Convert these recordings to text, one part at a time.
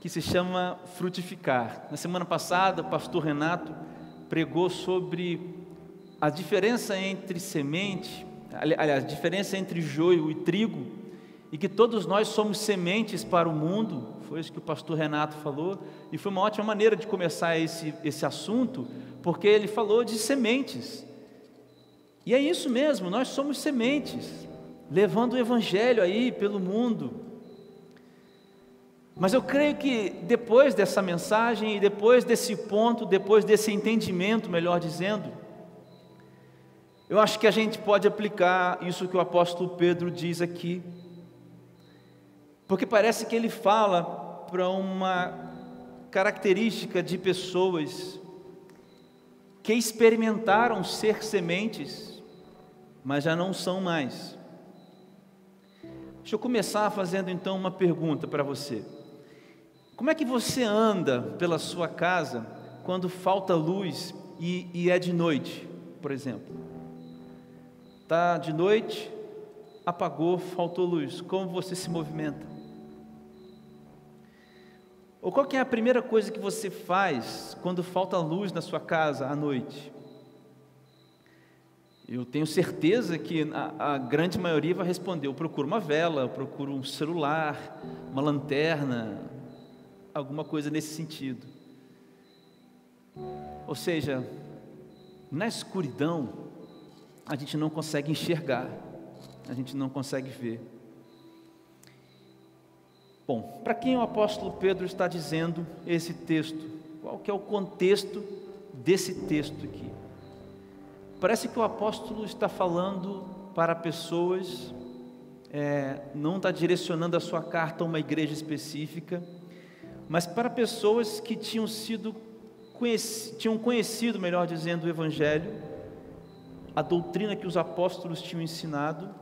que se chama frutificar. Na semana passada, o pastor Renato pregou sobre a diferença entre semente, aliás, a diferença entre joio e trigo, e que todos nós somos sementes para o mundo, foi isso que o pastor Renato falou, e foi uma ótima maneira de começar esse, esse assunto, porque ele falou de sementes. E é isso mesmo, nós somos sementes, levando o evangelho aí pelo mundo. Mas eu creio que depois dessa mensagem e depois desse ponto, depois desse entendimento, melhor dizendo, eu acho que a gente pode aplicar isso que o apóstolo Pedro diz aqui, porque parece que ele fala para uma característica de pessoas que experimentaram ser sementes, mas já não são mais. Deixa eu começar fazendo então uma pergunta para você. Como é que você anda pela sua casa quando falta luz e, e é de noite, por exemplo? Está de noite, apagou, faltou luz. Como você se movimenta? Ou qual é a primeira coisa que você faz quando falta luz na sua casa à noite? Eu tenho certeza que a, a, grande maioria vai responder: eu procuro uma vela, eu procuro um celular, uma lanterna, alguma coisa nesse sentido. Ou seja, na escuridão, a gente não consegue enxergar, a gente não consegue ver. Bom, para quem o apóstolo Pedro está dizendo esse texto? Qual que é o contexto desse texto aqui? Parece que o apóstolo está falando para pessoas, é, não está direcionando a sua carta a uma igreja específica, mas para pessoas que tinham sido conheci, tinham conhecido, melhor dizendo, o Evangelho a doutrina que os apóstolos tinham ensinado,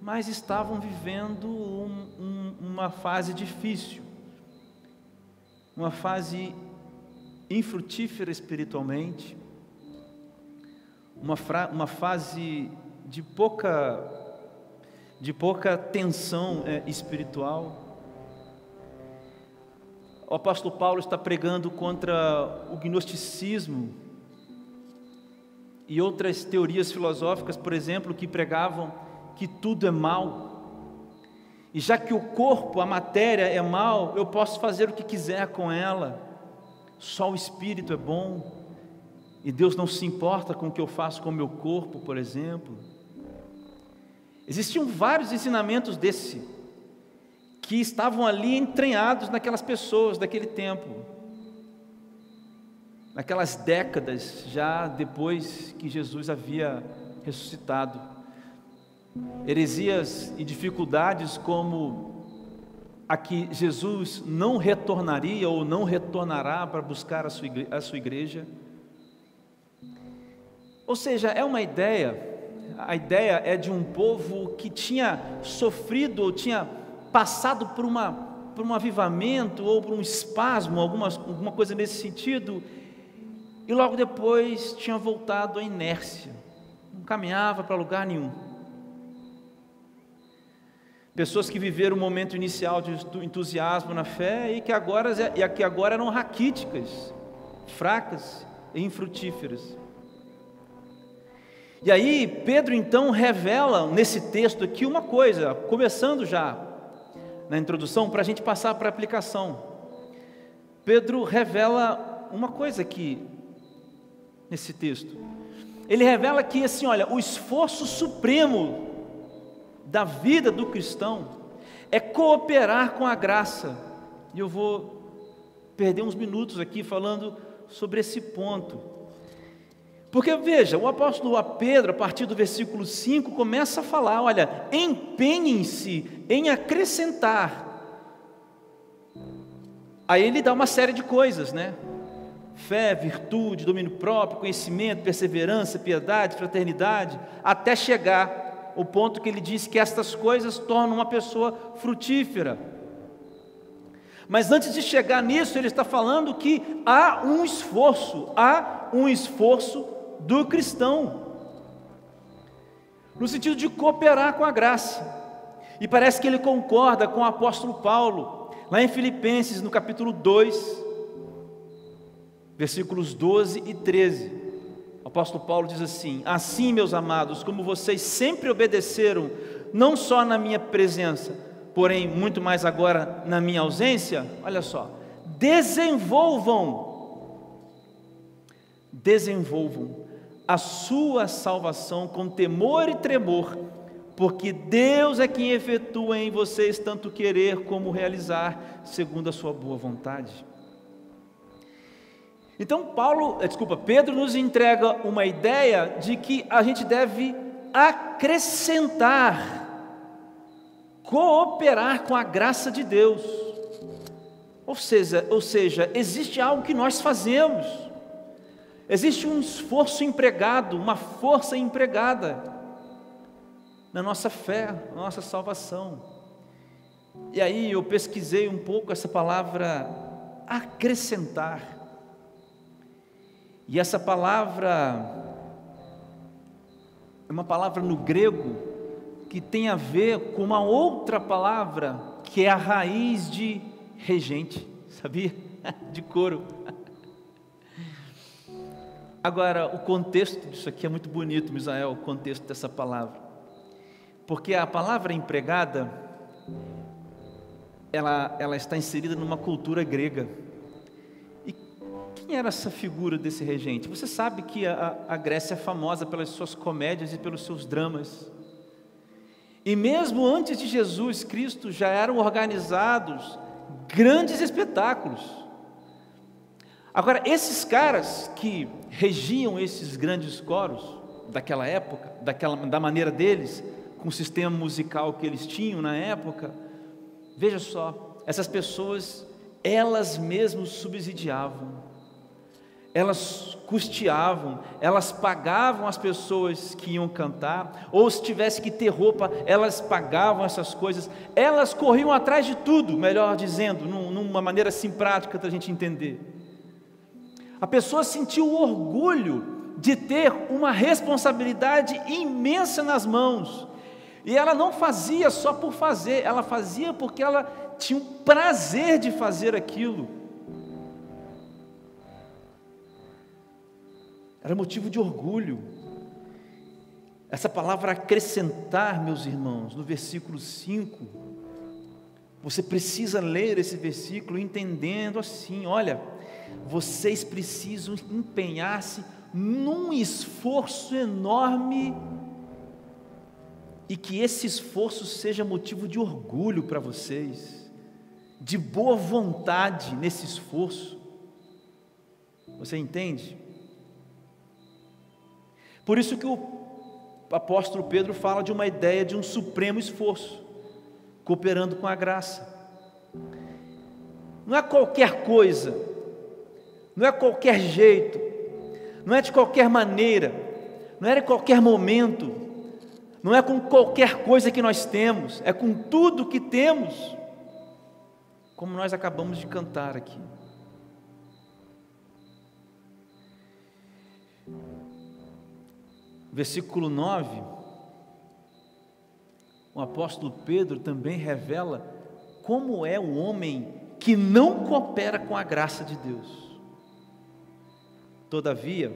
mas estavam vivendo um, um, uma fase difícil, uma fase infrutífera espiritualmente, uma, fra, uma fase de pouca, de pouca tensão é, espiritual. O apóstolo Paulo está pregando contra o gnosticismo, e outras teorias filosóficas, por exemplo, que pregavam que tudo é mal. E já que o corpo, a matéria é mal, eu posso fazer o que quiser com ela. Só o espírito é bom. E Deus não se importa com o que eu faço com o meu corpo, por exemplo. Existiam vários ensinamentos desse que estavam ali entranhados naquelas pessoas daquele tempo naquelas décadas já depois que Jesus havia ressuscitado. Heresias e dificuldades como a que Jesus não retornaria ou não retornará para buscar a sua igreja. Ou seja, é uma ideia, a ideia é de um povo que tinha sofrido ou tinha passado por, uma, por um avivamento ou por um espasmo, alguma, alguma coisa nesse sentido, e logo depois tinha voltado à inércia, não caminhava para lugar nenhum. Pessoas que viveram o momento inicial de entusiasmo na fé e que agora, e que agora eram raquíticas, fracas e infrutíferas. E aí, Pedro então revela nesse texto aqui uma coisa, começando já na introdução, para a gente passar para a aplicação. Pedro revela uma coisa aqui, nesse texto. Ele revela que assim, olha, o esforço supremo da vida do cristão é cooperar com a graça. E eu vou perder uns minutos aqui falando sobre esse ponto. Porque veja, o apóstolo Pedro, a partir do versículo 5, começa a falar: olha, empenhem-se em acrescentar. Aí ele dá uma série de coisas, né? fé, virtude, domínio próprio, conhecimento, perseverança, piedade, fraternidade, até chegar ao ponto que ele diz que estas coisas tornam uma pessoa frutífera. Mas antes de chegar nisso, ele está falando que há um esforço, há um esforço do cristão, no sentido de cooperar com a graça. E parece que ele concorda com o apóstolo Paulo Lá em Filipenses, no capítulo 2, versículos 12 e 13, o apóstolo Paulo diz assim: Assim, meus amados, como vocês sempre obedeceram, não só na minha presença, porém muito mais agora na minha ausência, olha só, desenvolvam, desenvolvam a sua salvação com temor e tremor, porque Deus é quem efetua em vocês tanto querer como realizar, segundo a sua boa vontade. Então Paulo, eh, desculpa, Pedro nos entrega uma ideia de que a gente deve acrescentar, cooperar com a graça de Deus. Ou seja, ou seja, existe algo que nós fazemos. Existe um esforço empregado, uma força empregada na nossa fé, na nossa salvação. E aí eu pesquisei um pouco essa palavra acrescentar. E essa palavra é uma palavra no grego que tem a ver com uma outra palavra que é a raiz de regente, sabia? De couro. Agora, o contexto disso aqui é muito bonito, Misael, o contexto dessa palavra porque a palavra empregada, ela, ela está inserida numa cultura grega. E quem era essa figura desse regente? Você sabe que a, a Grécia é famosa pelas suas comédias e pelos seus dramas. E mesmo antes de Jesus Cristo já eram organizados grandes espetáculos. Agora, esses caras que regiam esses grandes coros daquela época, daquela, da maneira deles, com o sistema musical que eles tinham na época, veja só, essas pessoas, elas mesmas subsidiavam, elas custeavam, elas pagavam as pessoas que iam cantar, ou se tivesse que ter roupa, elas pagavam essas coisas, elas corriam atrás de tudo, melhor dizendo, numa maneira assim prática da gente entender. A pessoa sentiu orgulho de ter uma responsabilidade imensa nas mãos, e ela não fazia só por fazer, ela fazia porque ela tinha o prazer de fazer aquilo. Era motivo de orgulho. Essa palavra acrescentar, meus irmãos, no versículo 5, você precisa ler esse versículo entendendo assim: olha, vocês precisam empenhar-se num esforço enorme e que esse esforço seja motivo de orgulho para vocês, de boa vontade nesse esforço. Você entende? Por isso que o apóstolo Pedro fala de uma ideia de um supremo esforço, cooperando com a graça. Não é qualquer coisa, não é qualquer jeito, não é de qualquer maneira, não é de qualquer momento, não é com qualquer coisa que nós temos, é com tudo que temos, como nós acabamos de cantar aqui. Versículo 9, o apóstolo Pedro também revela como é o homem que não coopera com a graça de Deus. Todavia,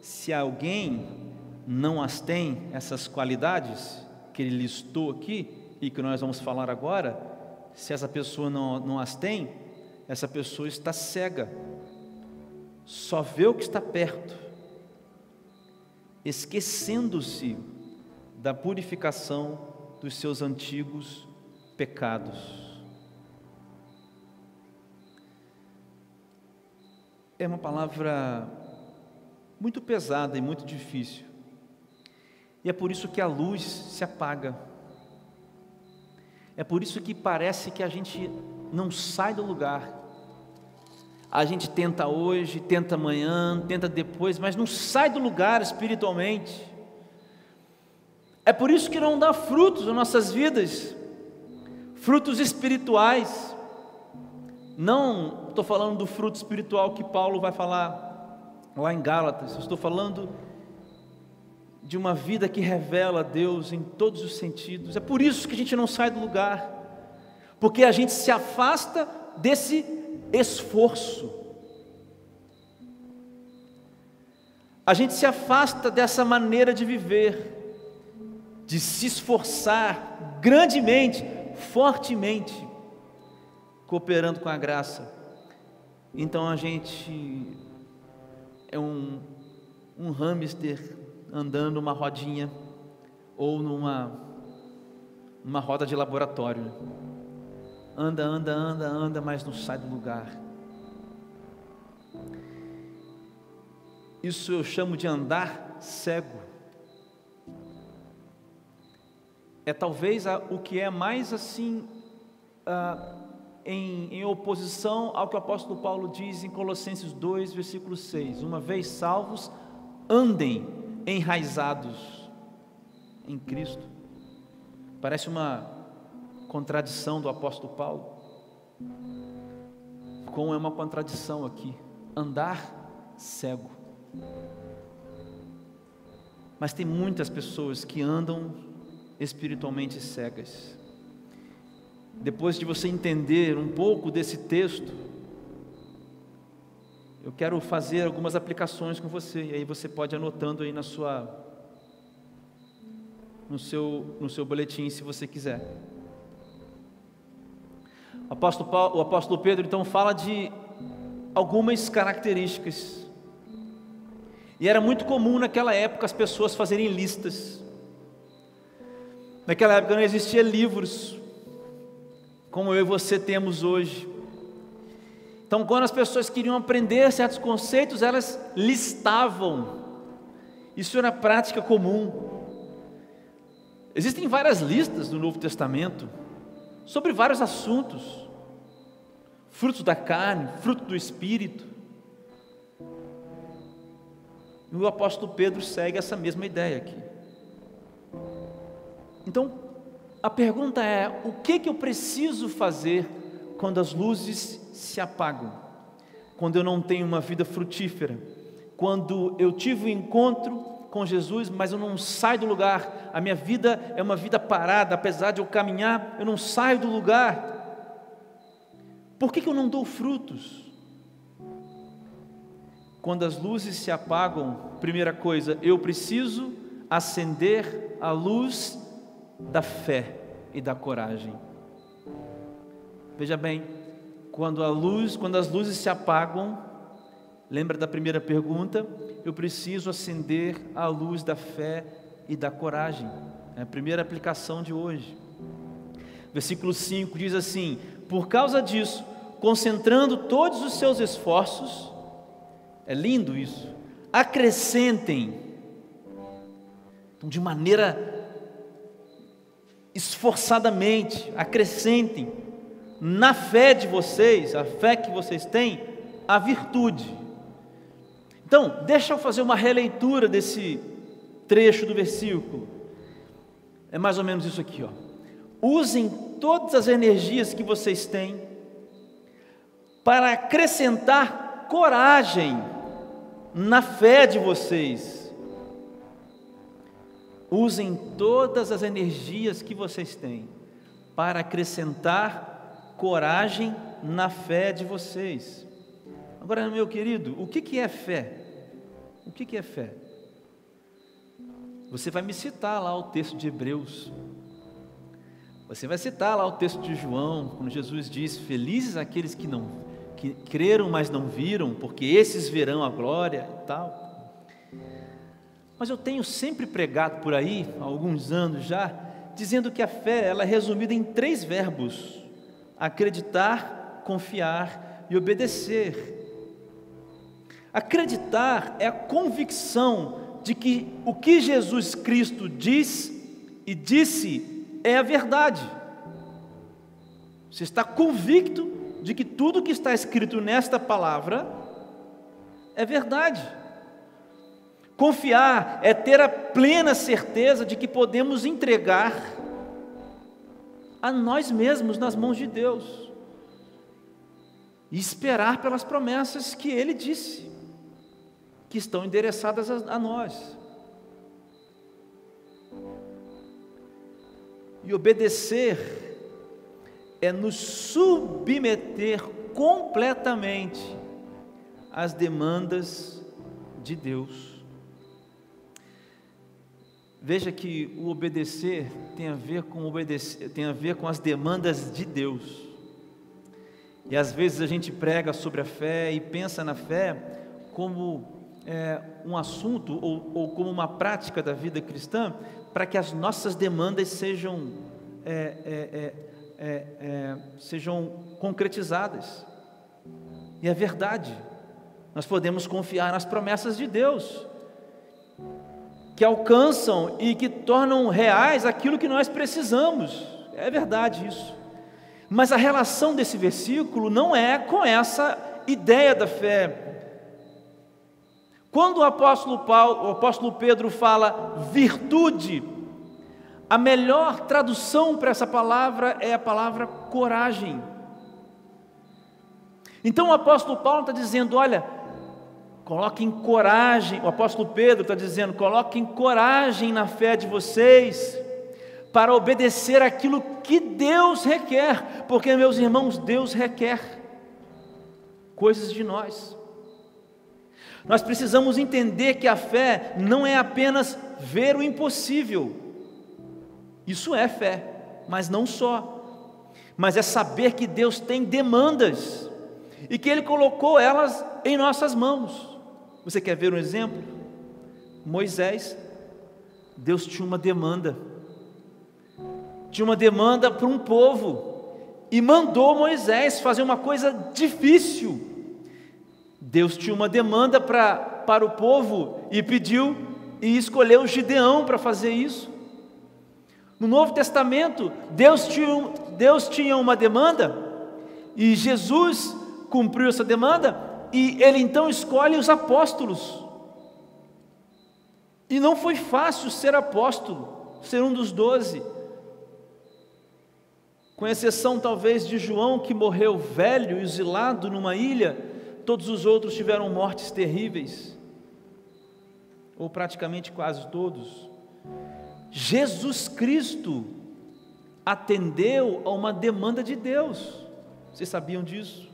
se alguém não as tem, essas qualidades que ele listou aqui e que nós vamos falar agora, se essa pessoa não, não as tem, essa pessoa está cega, só vê o que está perto, esquecendo-se da purificação dos seus antigos pecados. É uma palavra muito pesada e muito difícil. E é por isso que a luz se apaga. É por isso que parece que a gente não sai do lugar. A gente tenta hoje, tenta amanhã, tenta depois, mas não sai do lugar espiritualmente. É por isso que não dá frutos nas nossas vidas, frutos espirituais. Não estou falando do fruto espiritual que Paulo vai falar lá em Gálatas, estou falando de uma vida que revela Deus em todos os sentidos. É por isso que a gente não sai do lugar, porque a gente se afasta desse esforço. A gente se afasta dessa maneira de viver, de se esforçar grandemente, fortemente, cooperando com a graça. Então a gente é um, um hamster andando uma rodinha ou numa uma roda de laboratório. Anda, anda, anda, anda, mas não sai do lugar. Isso eu chamo de andar cego. É talvez a, o que é mais assim, ah, em, em oposição ao que o apóstolo Paulo diz em Colossenses 2, versículo 6: Uma vez salvos, andem enraizados em Cristo. Parece uma contradição do apóstolo Paulo. Como é uma contradição aqui, andar cego. Mas tem muitas pessoas que andam espiritualmente cegas. Depois de você entender um pouco desse texto, eu quero fazer algumas aplicações com você, e aí você pode ir anotando aí na sua no seu no seu boletim, se você quiser. O apóstolo, Paulo, o apóstolo Pedro então fala de algumas características. E era muito comum naquela época as pessoas fazerem listas. Naquela época não existia livros como eu e você temos hoje. Então, quando as pessoas queriam aprender certos conceitos, elas listavam. Isso era prática comum. Existem várias listas no Novo Testamento sobre vários assuntos: frutos da carne, fruto do espírito. E o apóstolo Pedro segue essa mesma ideia aqui. Então, a pergunta é: o que, que eu preciso fazer quando as luzes se apagam, quando eu não tenho uma vida frutífera, quando eu tive o um encontro com Jesus, mas eu não saio do lugar, a minha vida é uma vida parada, apesar de eu caminhar, eu não saio do lugar. Por que, que eu não dou frutos? Quando as luzes se apagam, primeira coisa, eu preciso acender a luz da fé e da coragem. Veja bem, quando a luz, quando as luzes se apagam, lembra da primeira pergunta? Eu preciso acender a luz da fé e da coragem. É a primeira aplicação de hoje. Versículo 5 diz assim: Por causa disso, concentrando todos os seus esforços, é lindo isso, acrescentem, então, de maneira esforçadamente, acrescentem na fé de vocês, a fé que vocês têm, a virtude. Então, deixa eu fazer uma releitura desse trecho do versículo. É mais ou menos isso aqui, ó. Usem todas as energias que vocês têm para acrescentar coragem na fé de vocês Usem todas as energias que vocês têm para acrescentar coragem na fé de vocês. Agora, meu querido, o que, que é fé? O que, que é fé? Você vai me citar lá o texto de Hebreus. Você vai citar lá o texto de João, quando Jesus diz: Felizes aqueles que não que creram, mas não viram, porque esses verão a glória e tal. Mas eu tenho sempre pregado por aí, há alguns anos já, dizendo que a fé ela é resumida em três verbos: acreditar, confiar e obedecer. Acreditar é a convicção de que o que Jesus Cristo diz e disse é a verdade. Você está convicto de que tudo que está escrito nesta palavra é verdade. Confiar é ter a plena certeza de que podemos entregar a nós mesmos nas mãos de Deus e esperar pelas promessas que Ele disse, que estão endereçadas a, a nós. E obedecer é nos submeter completamente às demandas de Deus. Veja que o obedecer tem a ver com obedecer, tem a ver com as demandas de Deus. E às vezes a gente prega sobre a fé e pensa na fé como é, um assunto ou, ou, como uma prática da vida cristã para que as nossas demandas sejam é, é, é, é, é sejam concretizadas. E é verdade. Nós podemos confiar nas promessas de Deus que alcançam e que tornam reais aquilo que nós precisamos. É verdade isso. Mas a relação desse versículo não é com essa ideia da fé. Quando o apóstolo Paulo, o apóstolo Pedro fala virtude, a melhor tradução para essa palavra é a palavra coragem. Então o apóstolo Paulo está dizendo: olha, Coloquem coragem, o apóstolo Pedro está dizendo: coloquem coragem na fé de vocês, para obedecer aquilo que Deus requer, porque, meus irmãos, Deus requer coisas de nós. Nós precisamos entender que a fé não é apenas ver o impossível, isso é fé, mas não só, mas é saber que Deus tem demandas e que Ele colocou elas em nossas mãos. Você quer ver um exemplo? Moisés, Deus tinha uma demanda, tinha uma demanda para um povo, e mandou Moisés fazer uma coisa difícil. Deus tinha uma demanda para, para o povo e pediu e escolheu Gideão para fazer isso. No Novo Testamento, Deus tinha, Deus tinha uma demanda e Jesus cumpriu essa demanda e ele então escolhe os apóstolos. E não foi fácil ser apóstolo, ser um dos doze. Com exceção talvez de João, que morreu velho, exilado numa ilha, todos os outros tiveram mortes terríveis, ou praticamente quase todos. Jesus Cristo atendeu a uma demanda de Deus, vocês sabiam disso?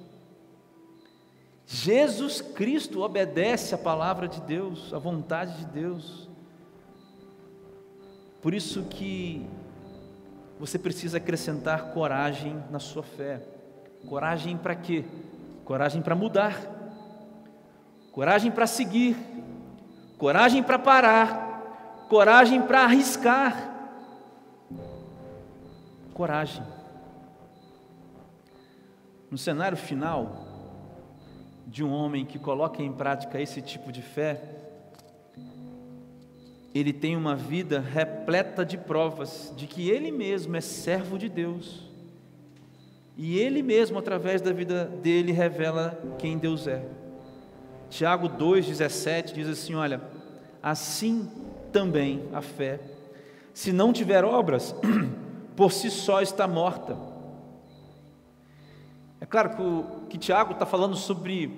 Jesus Cristo obedece à palavra de Deus, à vontade de Deus. Por isso que você precisa acrescentar coragem na sua fé. Coragem para quê? Coragem para mudar. Coragem para seguir. Coragem para parar. Coragem para arriscar. Coragem. No cenário final, de um homem que coloca em prática esse tipo de fé, ele tem uma vida repleta de provas de que ele mesmo é servo de Deus. E ele mesmo, através da vida dele, revela quem Deus é. Tiago 2,17 diz assim: Olha, assim também a fé, se não tiver obras, por si só está morta. É claro que, o, que Tiago está falando sobre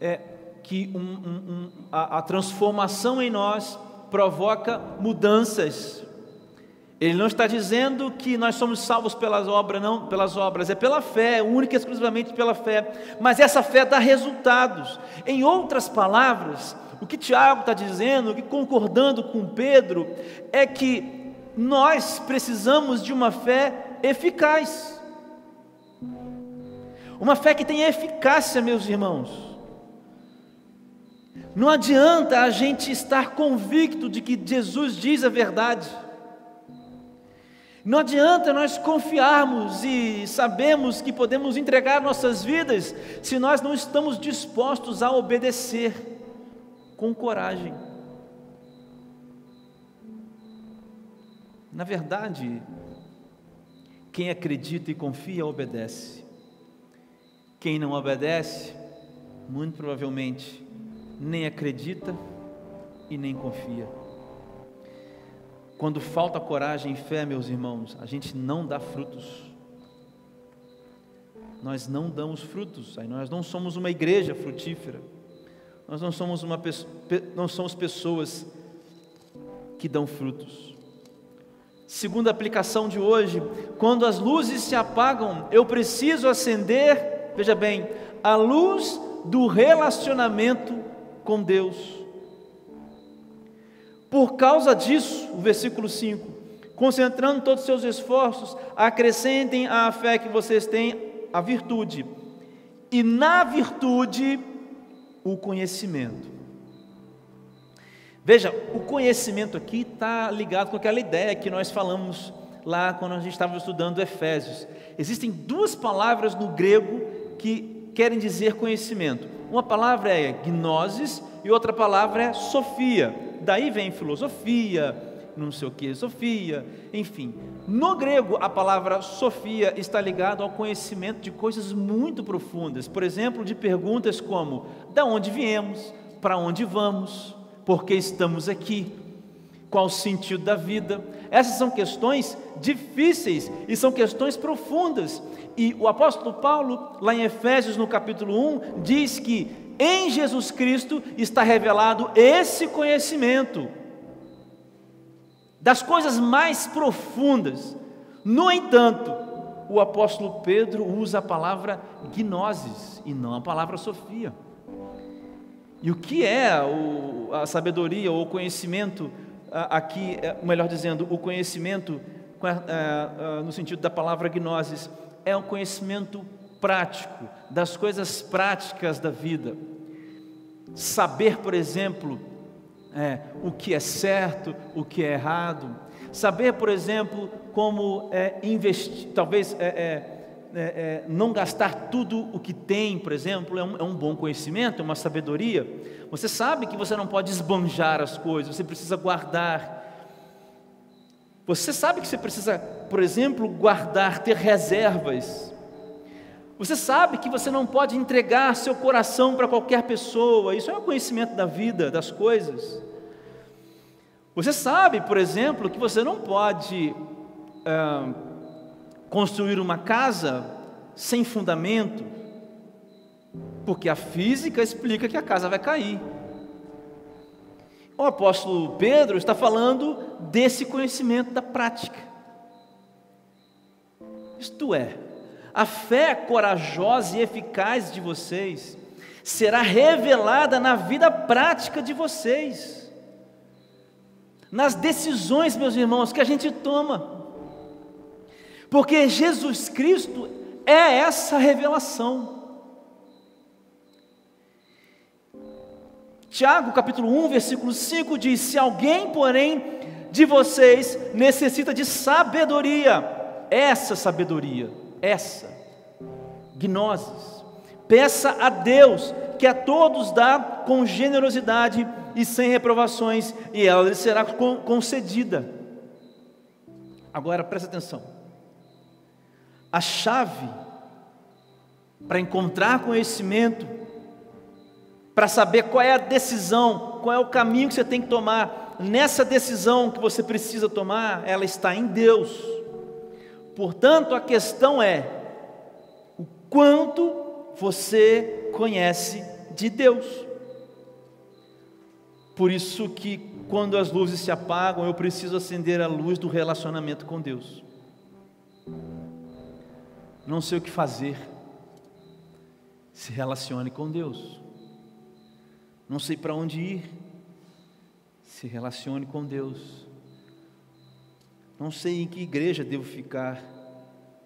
é, que um, um, um, a, a transformação em nós provoca mudanças. Ele não está dizendo que nós somos salvos pelas obras, não, pelas obras, é pela fé, única e exclusivamente pela fé. Mas essa fé dá resultados. Em outras palavras, o que Tiago está dizendo, que concordando com Pedro, é que nós precisamos de uma fé eficaz. Uma fé que tem eficácia, meus irmãos. Não adianta a gente estar convicto de que Jesus diz a verdade. Não adianta nós confiarmos e sabemos que podemos entregar nossas vidas se nós não estamos dispostos a obedecer com coragem. Na verdade, quem acredita e confia obedece. Quem não obedece, muito provavelmente, nem acredita e nem confia. Quando falta coragem e fé, meus irmãos, a gente não dá frutos. Nós não damos frutos, aí nós não somos uma igreja frutífera. Nós não somos uma não somos pessoas que dão frutos. Segunda aplicação de hoje: quando as luzes se apagam, eu preciso acender, veja bem, a luz do relacionamento com Deus. Por causa disso, o versículo 5: concentrando todos os seus esforços, acrescentem à fé que vocês têm a virtude, e na virtude, o conhecimento. Veja, o conhecimento aqui está ligado com aquela ideia que nós falamos lá quando a gente estava estudando Efésios. Existem duas palavras no grego que querem dizer conhecimento. Uma palavra é gnosis e outra palavra é sofia. Daí vem filosofia, não sei o que, sofia, enfim. No grego, a palavra sofia está ligada ao conhecimento de coisas muito profundas. Por exemplo, de perguntas como: da onde viemos, para onde vamos, por que estamos aqui, qual o sentido da vida. Essas são questões difíceis e são questões profundas. E o apóstolo Paulo, lá em Efésios, no capítulo 1, diz que em Jesus Cristo está revelado esse conhecimento das coisas mais profundas. No entanto, o apóstolo Pedro usa a palavra gnosis e não a palavra sofia. E o que é a sabedoria ou o conhecimento aqui, é, melhor dizendo, o conhecimento no sentido da palavra gnosis é um conhecimento prático das coisas práticas da vida. Saber, por exemplo, é, o que é certo, o que é errado. Saber, por exemplo, como é, investir, talvez é, é, é, não gastar tudo o que tem, por exemplo, é um, é um bom conhecimento, é uma sabedoria. Você sabe que você não pode esbanjar as coisas, você precisa guardar. Você sabe que você precisa, por exemplo, guardar, ter reservas. Você sabe que você não pode entregar seu coração para qualquer pessoa, isso é um conhecimento da vida, das coisas. Você sabe, por exemplo, que você não pode construir uma casa sem fundamento, porque a física explica que a casa vai cair. O apóstolo Pedro está falando desse conhecimento da prática. Isto é, a fé corajosa e eficaz de vocês será revelada na vida prática de vocês, nas decisões, meus irmãos, que a gente toma, porque Jesus Cristo é essa revelação. Tiago capítulo 1, versículo 5 diz: Se alguém, porém, de vocês necessita de sabedoria, essa sabedoria, essa, gnosis. Peça a Deus, que a todos dá com generosidade e sem reprovações, e ela lhe será concedida. Agora presta atenção. A chave para encontrar conhecimento, para saber qual é a decisão, qual é o caminho que você tem que tomar, nessa decisão que você precisa tomar, ela está em Deus. Portanto, a questão é o quanto você conhece de Deus. Por isso que quando as luzes se apagam, eu preciso acender a luz do relacionamento com Deus. Não sei o que fazer. Se relacione com Deus. Não sei para onde ir. Se relacione com Deus. Não sei em que igreja devo ficar.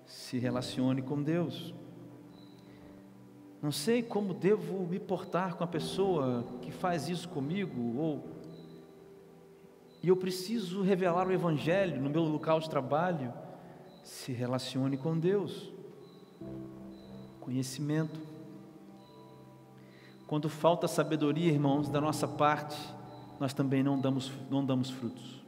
Se relacione com Deus. Não sei como devo me portar com a pessoa que faz isso comigo, ou e eu preciso revelar o Evangelho no meu local de trabalho. Se relacione com Deus. Conhecimento. Quando falta sabedoria, irmãos, da nossa parte, nós também não damos, não damos frutos.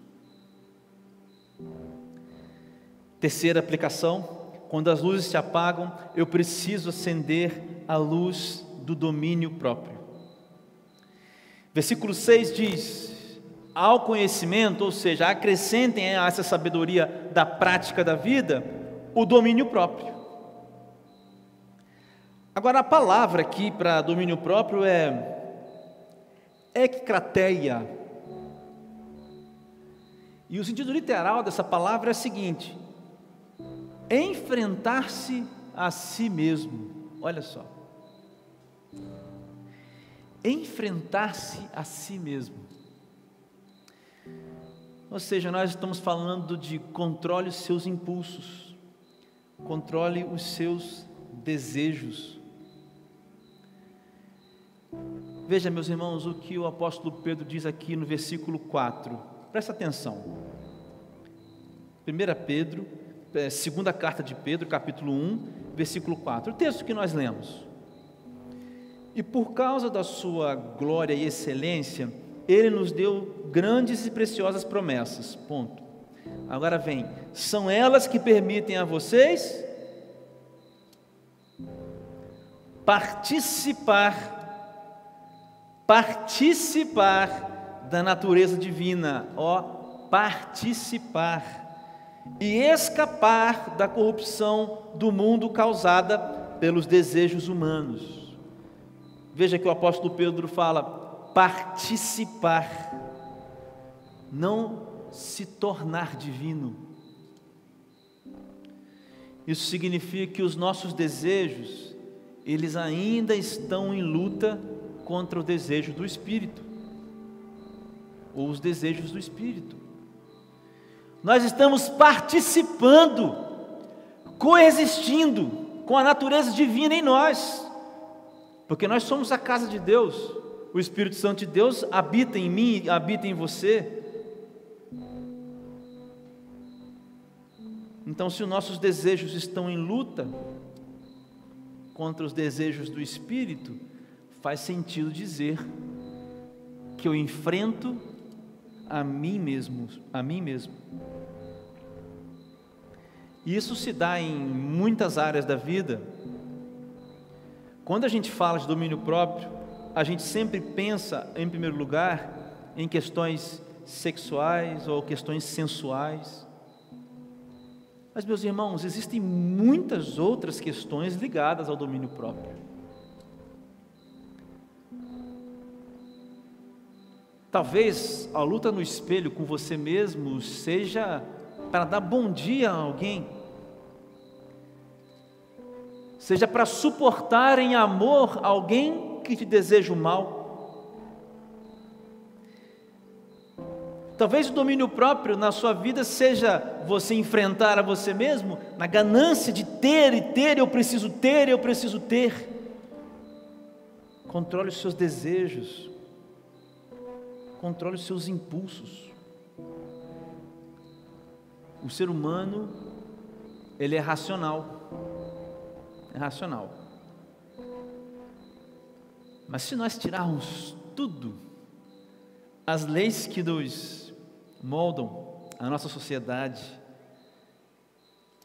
Terceira aplicação: quando as luzes se apagam, eu preciso acender a luz do domínio próprio. Versículo 6 diz: Ao conhecimento, ou seja, acrescentem a essa sabedoria da prática da vida, o domínio próprio. Agora, a palavra aqui para domínio próprio é ecrateia. E o sentido literal dessa palavra é o seguinte: enfrentar-se a si mesmo. Olha só. Enfrentar-se a si mesmo. Ou seja, nós estamos falando de controle os seus impulsos, controle os seus desejos. Veja, meus irmãos, o que o apóstolo Pedro diz aqui no versículo 4. Presta atenção. 1 Pedro, é, segunda carta de Pedro, capítulo 1, versículo 4. O texto que nós lemos. E por causa da sua glória e excelência, ele nos deu grandes e preciosas promessas. Ponto. Agora vem, são elas que permitem a vocês participar participar da natureza divina, ó, participar e escapar da corrupção do mundo causada pelos desejos humanos. Veja que o apóstolo Pedro fala: participar, não se tornar divino. Isso significa que os nossos desejos, eles ainda estão em luta contra o desejo do espírito, ou os desejos do espírito. Nós estamos participando, coexistindo com a natureza divina em nós, porque nós somos a casa de Deus, o Espírito Santo de Deus habita em mim, habita em você. Então, se os nossos desejos estão em luta contra os desejos do Espírito, faz sentido dizer que eu enfrento a mim mesmo, a mim mesmo. Isso se dá em muitas áreas da vida. Quando a gente fala de domínio próprio, a gente sempre pensa, em primeiro lugar, em questões sexuais ou questões sensuais. Mas, meus irmãos, existem muitas outras questões ligadas ao domínio próprio. Talvez a luta no espelho com você mesmo seja para dar bom dia a alguém, seja para suportar em amor alguém que te deseja o mal. Talvez o domínio próprio na sua vida seja você enfrentar a você mesmo na ganância de ter e ter, eu preciso ter, eu preciso ter. Controle os seus desejos, controle os seus impulsos. O ser humano, ele é racional. É racional. Mas se nós tirarmos tudo, as leis que nos moldam a nossa sociedade,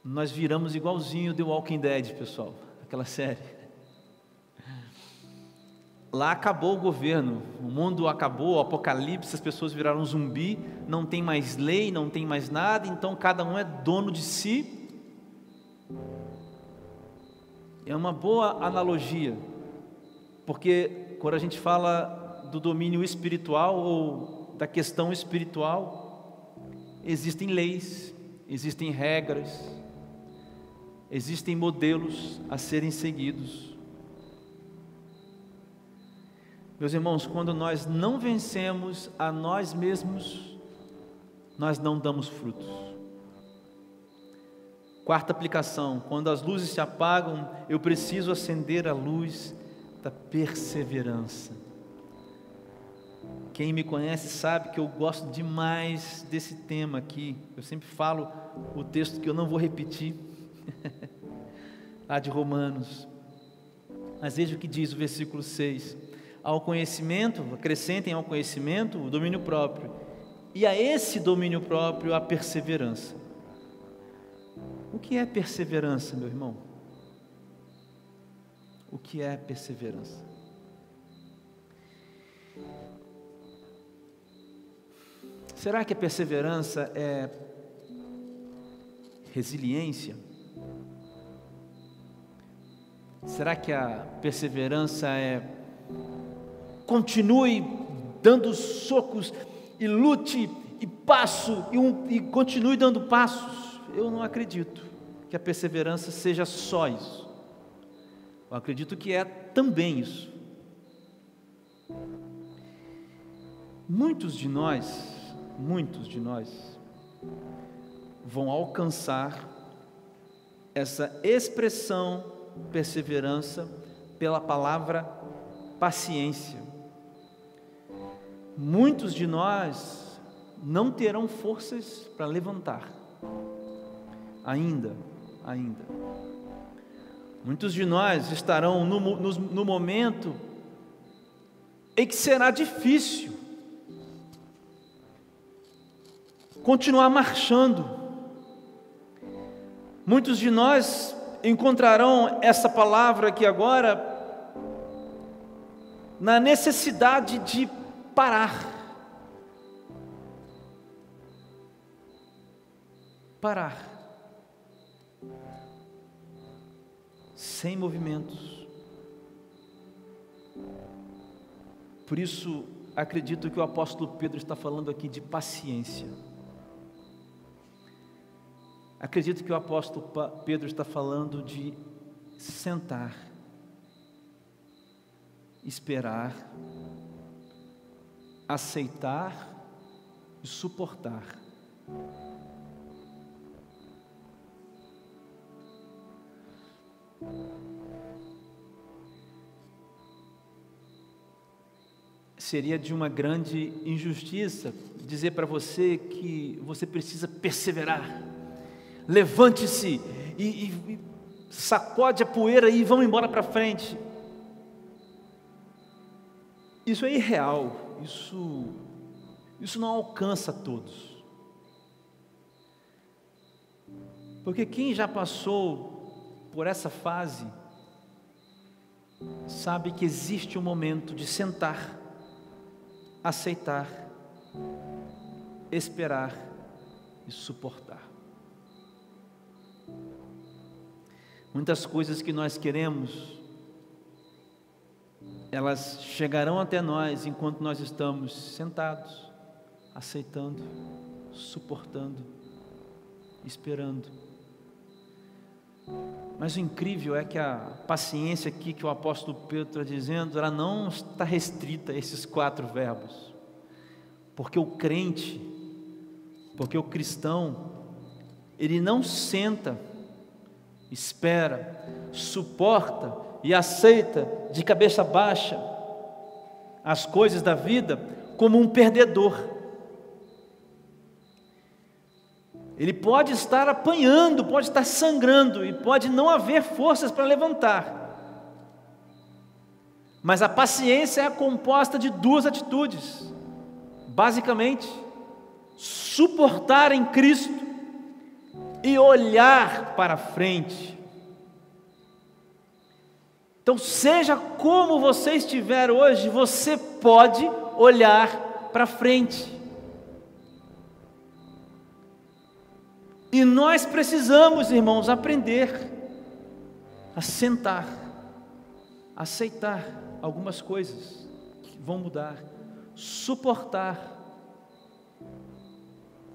nós viramos igualzinho The Walking Dead, pessoal, aquela série. Lá acabou o governo, o mundo acabou, o apocalipse, as pessoas viraram zumbi, não tem mais lei, não tem mais nada, então cada um é dono de si. É uma boa analogia, porque quando a gente fala do domínio espiritual ou da questão espiritual, existem leis, existem regras, existem modelos a serem seguidos. Meus irmãos, quando nós não vencemos a nós mesmos, nós não damos frutos. Quarta aplicação: quando as luzes se apagam, eu preciso acender a luz da perseverança. Quem me conhece sabe que eu gosto demais desse tema aqui. Eu sempre falo o texto que eu não vou repetir, lá de Romanos. Mas veja o que diz o versículo 6 ao conhecimento, acrescentem ao conhecimento o domínio próprio, e a esse domínio próprio a perseverança. O que é perseverança, meu irmão? O que é perseverança? Será que a perseverança é resiliência? Será que a perseverança é continue dando socos e lute e passo e, um, e continue dando passos. Eu não acredito que a perseverança seja só isso. Eu acredito que é também isso. Muitos de nós, muitos de nós, vão alcançar essa expressão perseverança pela palavra paciência. Muitos de nós não terão forças para levantar, ainda, ainda. Muitos de nós estarão no, no, no momento em que será difícil continuar marchando. Muitos de nós encontrarão essa palavra aqui agora na necessidade de parar. Parar. Sem movimentos. Por isso, acredito que o apóstolo Pedro está falando aqui de paciência. Acredito que o apóstolo Pedro está falando de sentar, esperar, aceitar e suportar. Seria de uma grande injustiça dizer para você que você precisa perseverar levante-se e, e, sacode a poeira e vão embora para frente. Isso é irreal, isso, isso não alcança todos. Porque quem já passou por essa fase, sabe que existe um momento de sentar, aceitar, esperar e suportar. Muitas coisas que nós queremos, elas chegarão até nós enquanto nós estamos sentados, aceitando, suportando, esperando. Mas o incrível é que a paciência aqui que o apóstolo Pedro está dizendo, ela não está restrita a esses quatro verbos. Porque o crente, porque o cristão, ele não senta espera, suporta e aceita de cabeça baixa as coisas da vida como um perdedor. Ele pode estar apanhando, pode estar sangrando e pode não haver forças para levantar. Mas a paciência é composta de duas atitudes. Basicamente, suportar em Cristo e olhar para frente. Então, seja como você estiver hoje, você pode olhar para frente. E nós precisamos, irmãos, aprender a sentar, aceitar algumas coisas que vão mudar, suportar,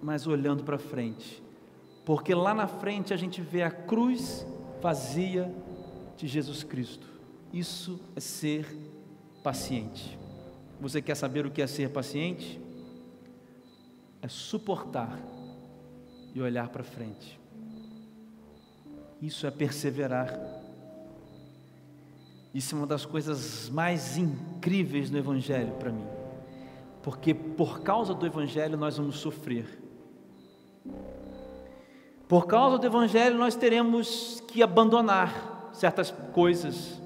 mas olhando para frente porque lá na frente a gente vê a cruz vazia de Jesus Cristo. Isso é ser paciente. Você quer saber o que é ser paciente? É suportar e olhar para frente. Isso é perseverar. Isso é uma das coisas mais incríveis do Evangelho para mim, porque por causa do Evangelho nós vamos sofrer por causa do Evangelho, nós teremos que abandonar certas coisas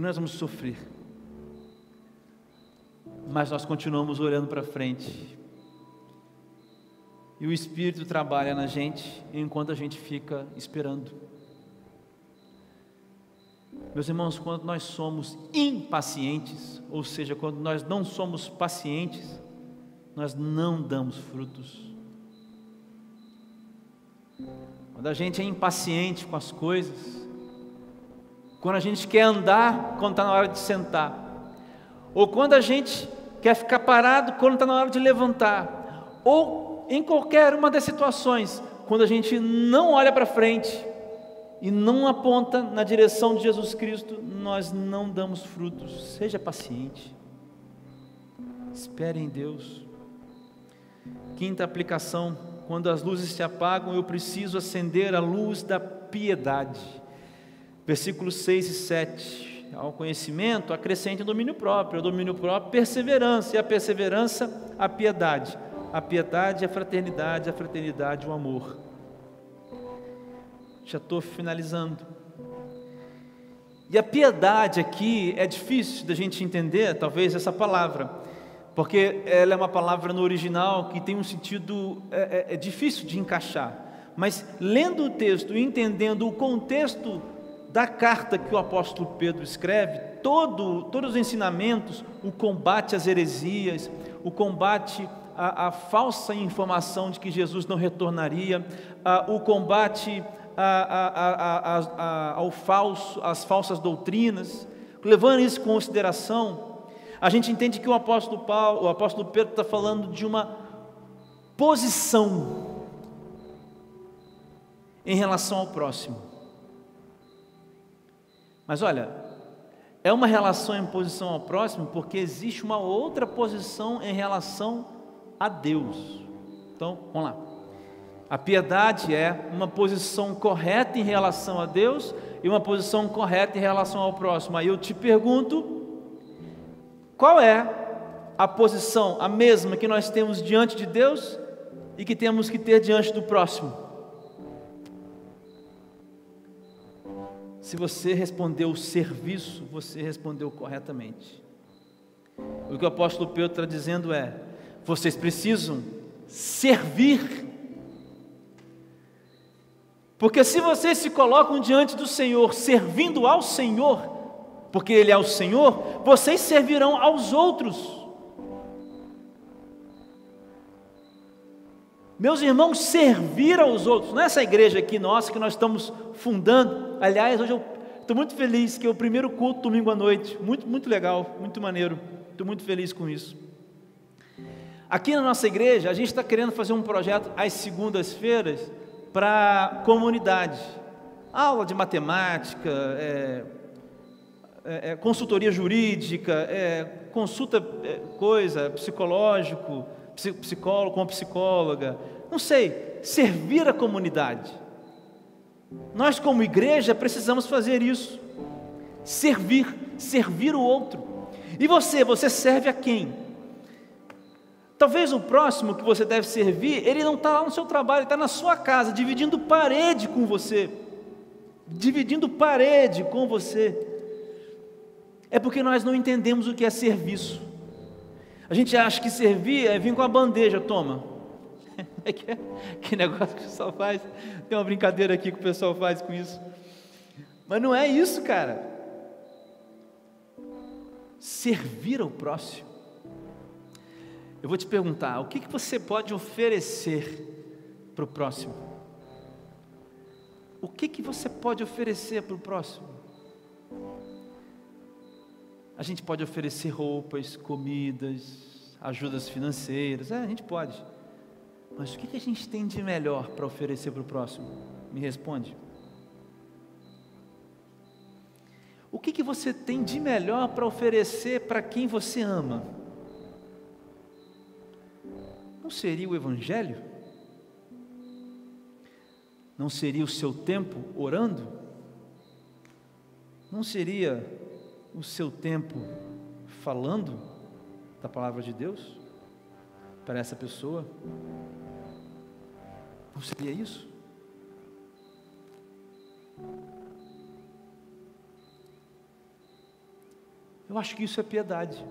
nós vamos sofrer. Mas nós continuamos olhando para frente. E o Espírito trabalha na gente enquanto a gente fica esperando. Meus irmãos, quando nós somos impacientes, ou seja, quando nós não somos pacientes, nós não damos frutos. Quando a gente é impaciente com as coisas, quando a gente quer andar quando está na hora de sentar, ou quando a gente quer ficar parado quando está na hora de levantar, ou em qualquer uma das situações, quando a gente não olha para frente e não aponta na direção de Jesus Cristo, nós não damos frutos. Seja paciente. Espere em Deus. Quinta aplicação: quando as luzes se apagam, eu preciso acender a luz da piedade. Versículos 6 e 7 ao conhecimento, acrescente o domínio próprio, o domínio próprio, perseverança, e a perseverança, a piedade, a piedade, a fraternidade, a fraternidade, o amor. Já estou finalizando. E a piedade aqui é difícil da gente entender, talvez, essa palavra, porque ela é uma palavra no original que tem um sentido é, é, é difícil de encaixar. Mas lendo o texto e entendendo o contexto da carta que o apóstolo Pedro escreve, todo, todos os ensinamentos, o combate às heresias, o combate à, à falsa informação de que Jesus não retornaria, o combate ao falso, às falsas doutrinas, levando isso em consideração, a gente entende que o apóstolo Paulo, o apóstolo Pedro está falando de uma posição em relação ao próximo. Mas olha, é uma relação em posição ao próximo porque existe uma outra posição em relação a Deus. Então, vamos lá. A piedade é uma posição correta em relação a Deus e uma posição correta em relação ao próximo. Aí eu te pergunto, qual é a posição, a mesma que nós temos diante de Deus e que temos que ter diante do próximo? Se você respondeu serviço, você respondeu corretamente. O que o apóstolo Pedro está dizendo é: vocês precisam servir. Porque se vocês se colocam diante do Senhor, servindo ao Senhor, porque Ele é o Senhor, vocês servirão aos outros. Meus irmãos, servir aos outros, nessa igreja aqui nossa que nós estamos fundando, aliás, hoje eu estou muito feliz que é o primeiro culto domingo à noite, muito, muito legal, muito maneiro, estou muito feliz com isso. Aqui na nossa igreja, a gente está querendo fazer um projeto às segundas-feiras para comunidade, aula de matemática, é, é, é, consultoria jurídica, é, consulta é, coisa, psicológico, psicólogo com psicóloga, não sei, servir a comunidade. Nós, como igreja, precisamos fazer isso. Servir, servir o outro. E você, você serve a quem? Talvez o próximo que você deve servir, ele não está lá no seu trabalho, ele está na sua casa, dividindo parede com você. Dividindo parede com você. É porque nós não entendemos o que é serviço. A gente acha que servir é vir com a bandeja, toma. É que, negócio que o pessoal faz? Tem uma brincadeira aqui que o pessoal faz com isso. Mas não é isso, cara. Servir ao próximo. Eu vou te perguntar: o que, que você pode oferecer para o próximo? O que, que você pode oferecer para o próximo? A gente pode oferecer roupas, comidas, ajudas financeiras, é, a gente pode. Mas o que a gente tem de melhor para oferecer para o próximo? Me responde. O que, que você tem de melhor para oferecer para quem você ama? Não seria o Evangelho? Não seria o seu tempo orando? Não seria o seu tempo falando da palavra de Deus para essa pessoa? Não seria isso? Eu acho que isso é piedade.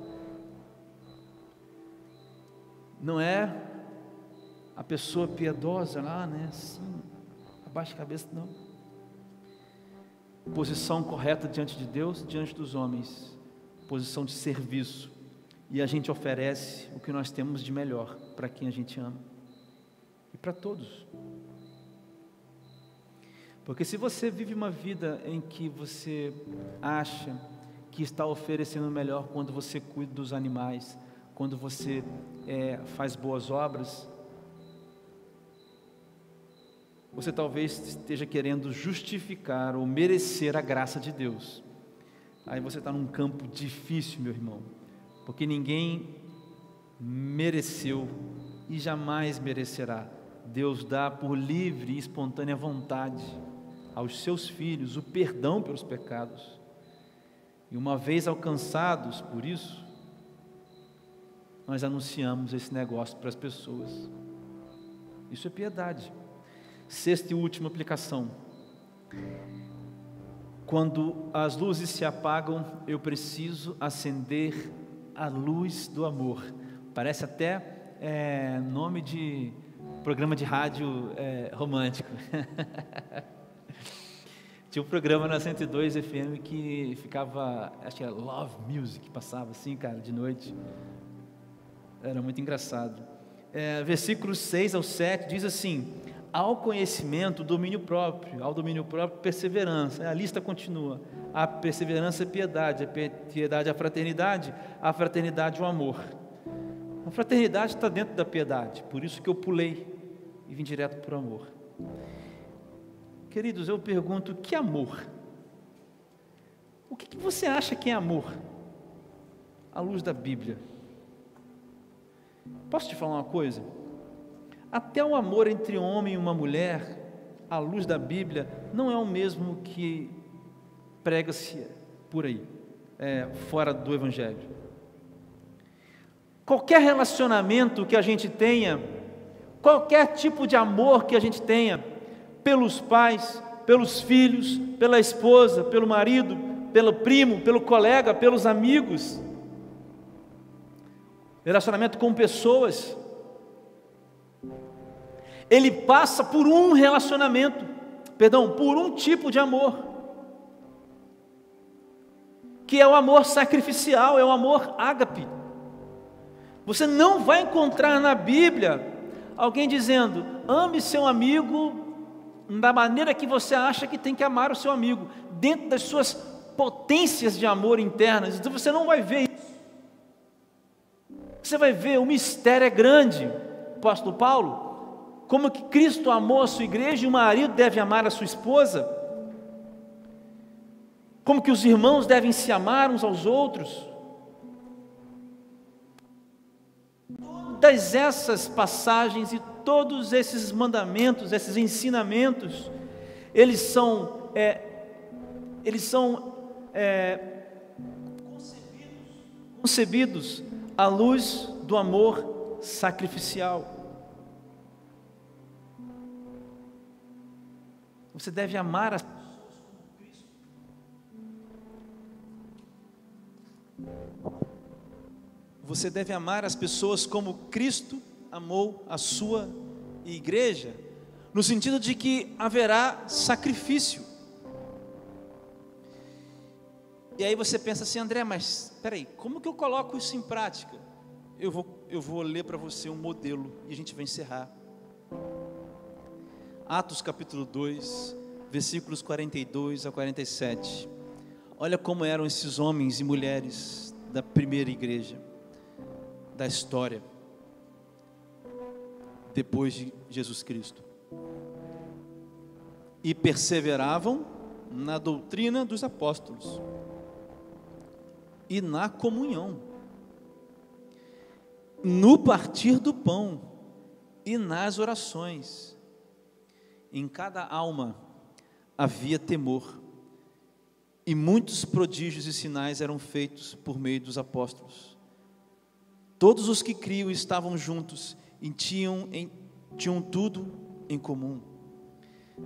Não é a pessoa piedosa lá, né? Assim, abaixa a cabeça, não posição correta diante de Deus, diante dos homens, posição de serviço. E a gente oferece o que nós temos de melhor para quem a gente ama e para todos. Porque se você vive uma vida em que você acha que está oferecendo melhor quando você cuida dos animais, quando você é, faz boas obras, você talvez esteja querendo justificar ou merecer a graça de Deus. Aí você está num campo difícil, meu irmão, porque ninguém mereceu e jamais merecerá. Deus dá por livre e espontânea vontade aos seus filhos o perdão pelos pecados. E uma vez alcançados por isso, nós anunciamos esse negócio para as pessoas. Isso é piedade. Sexta e última aplicação. Quando as luzes se apagam, eu preciso acender a luz do amor. Parece até é, nome de programa de rádio é, romântico. Tinha um programa na 102 FM que ficava, acho que era Love Music, passava assim, cara, de noite. Era muito engraçado. É, versículos 6 ao 7 diz assim: ao conhecimento, domínio próprio, ao domínio próprio, perseverança. A lista continua. A perseverança é piedade, a piedade a fraternidade, a fraternidade o amor. A fraternidade está dentro da piedade, por isso que eu pulei e vim direto para o amor. Queridos, eu pergunto: que amor? O que, que você acha que é amor? À luz da Bíblia. Posso te falar uma coisa? Até o amor entre homem e uma mulher, à luz da Bíblia, não é o mesmo que prega-se por aí, é, fora do Evangelho. Qualquer relacionamento que a gente tenha, qualquer tipo de amor que a gente tenha, pelos pais, pelos filhos, pela esposa, pelo marido, pelo primo, pelo colega, pelos amigos, relacionamento com pessoas, ele passa por um relacionamento, perdão, por um tipo de amor, que é o amor sacrificial, é o amor ágape. Você não vai encontrar na Bíblia alguém dizendo: ame seu amigo da maneira que você acha que tem que amar o seu amigo, dentro das suas potências de amor internas. Então você não vai ver isso. Você vai ver, o mistério é grande. Apóstolo Paulo, como que Cristo amou a sua igreja e o marido deve amar a sua esposa, como que os irmãos devem se amar uns aos outros. Todas essas passagens e todos esses mandamentos, esses ensinamentos, eles são, é, eles são é, concebidos, à luz do amor sacrificial. Você deve amar as pessoas como Cristo. Você deve amar as pessoas como Cristo amou a sua igreja, no sentido de que haverá sacrifício. E aí você pensa assim, André, mas peraí, como que eu coloco isso em prática? Eu vou, eu vou ler para você um modelo e a gente vai encerrar. Atos capítulo 2, versículos 42 a 47. Olha como eram esses homens e mulheres da primeira igreja, da história, depois de Jesus Cristo. E perseveravam na doutrina dos apóstolos e na comunhão, no partir do pão e nas orações em cada alma havia temor, e muitos prodígios e sinais eram feitos por meio dos apóstolos. Todos os que criam estavam juntos e tinham, em, tinham tudo em comum.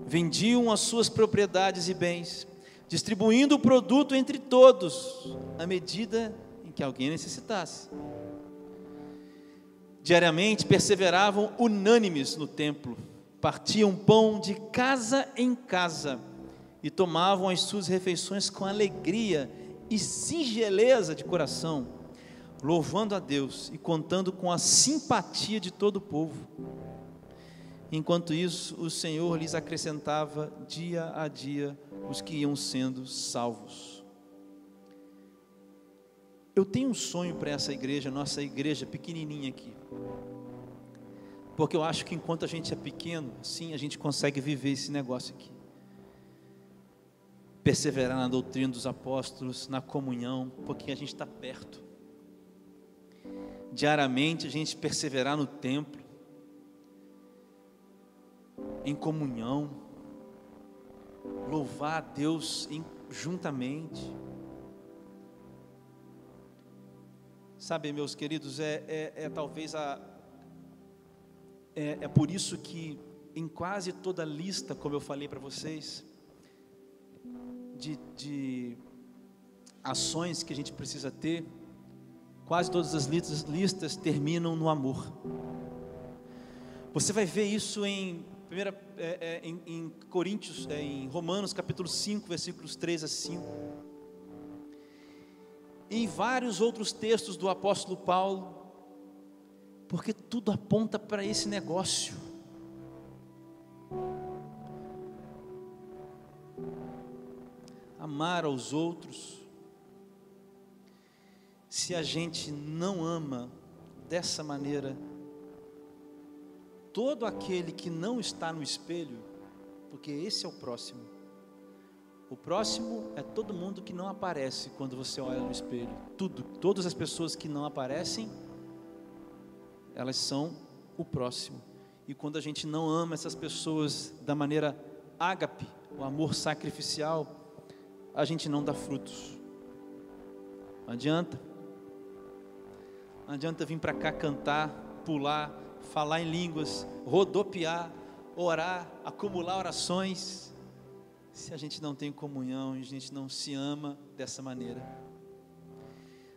Vendiam as suas propriedades e bens, distribuindo o produto entre todos, à medida em que alguém necessitasse. Diariamente perseveravam unânimes no templo partiam pão de casa em casa e tomavam as suas refeições com alegria e singeleza de coração, louvando a Deus e contando com a simpatia de todo o povo. Enquanto isso, o Senhor lhes acrescentava dia a dia os que iam sendo salvos. Eu tenho um sonho para essa igreja, nossa igreja pequenininha aqui Porque eu acho que enquanto a gente é pequeno, sim, a gente consegue viver esse negócio aqui. Perseverar na doutrina dos apóstolos, na comunhão, porque a gente está perto. Diariamente a gente perseverar no templo, em comunhão, louvar a Deus em, juntamente. Sabe, meus queridos, é, é, é talvez a. É, é por isso que em quase toda lista, como eu falei para vocês, de, de ações que a gente precisa ter, quase todas as listas, listas terminam no amor. Você vai ver isso em, primeira, é, é, em, em Coríntios, é, em Romanos capítulo 5, versículos 3 a 5 em vários outros textos do apóstolo Paulo, porque tudo aponta para esse negócio. Amar aos outros. Se a gente não ama dessa maneira, todo aquele que não está no espelho, porque esse é o próximo, o próximo é todo mundo que não aparece quando você olha no espelho. Tudo, todas as pessoas que não aparecem, elas são o próximo. E quando a gente não ama essas pessoas da maneira ágape, o amor sacrificial, a gente não dá frutos. Não adianta. Não adianta vir para cá cantar, pular, falar em línguas, rodopiar, orar, acumular orações se a gente não tem comunhão, a gente não se ama dessa maneira.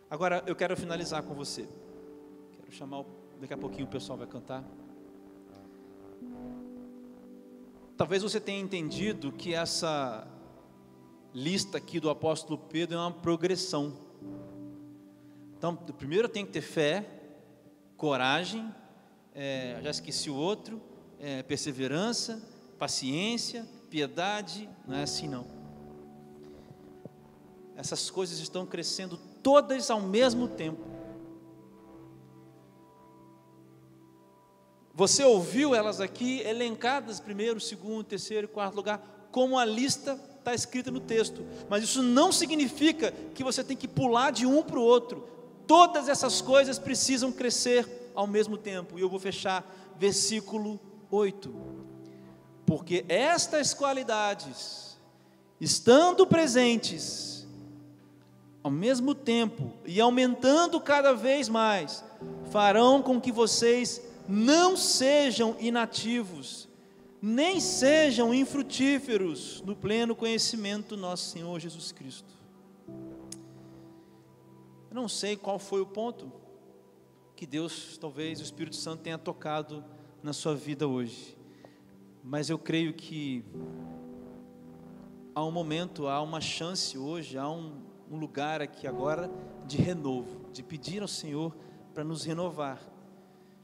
Agora eu quero finalizar com você. Quero chamar, daqui a pouquinho o pessoal vai cantar. Talvez você tenha entendido que essa lista aqui do apóstolo Pedro é uma progressão. Então, primeiro tem que ter fé, coragem, é, já esqueci o outro, é, perseverança, paciência, piedade, não é assim não. Essas coisas estão crescendo todas ao mesmo tempo. Você ouviu elas aqui elencadas, primeiro, segundo, terceiro e quarto lugar, como a lista está escrita no texto. Mas isso não significa que você tem que pular de um para o outro. Todas essas coisas precisam crescer ao mesmo tempo. E eu vou fechar versículo 8 porque estas qualidades, estando presentes, ao mesmo tempo e aumentando cada vez mais, farão com que vocês não sejam inativos, nem sejam infrutíferos no pleno conhecimento do nosso Senhor Jesus Cristo. Eu não sei qual foi o ponto que Deus, talvez o Espírito Santo tenha tocado na sua vida hoje. Mas eu creio que há um momento, há uma chance hoje, há um, um lugar aqui agora de renovo, de pedir ao Senhor para nos renovar,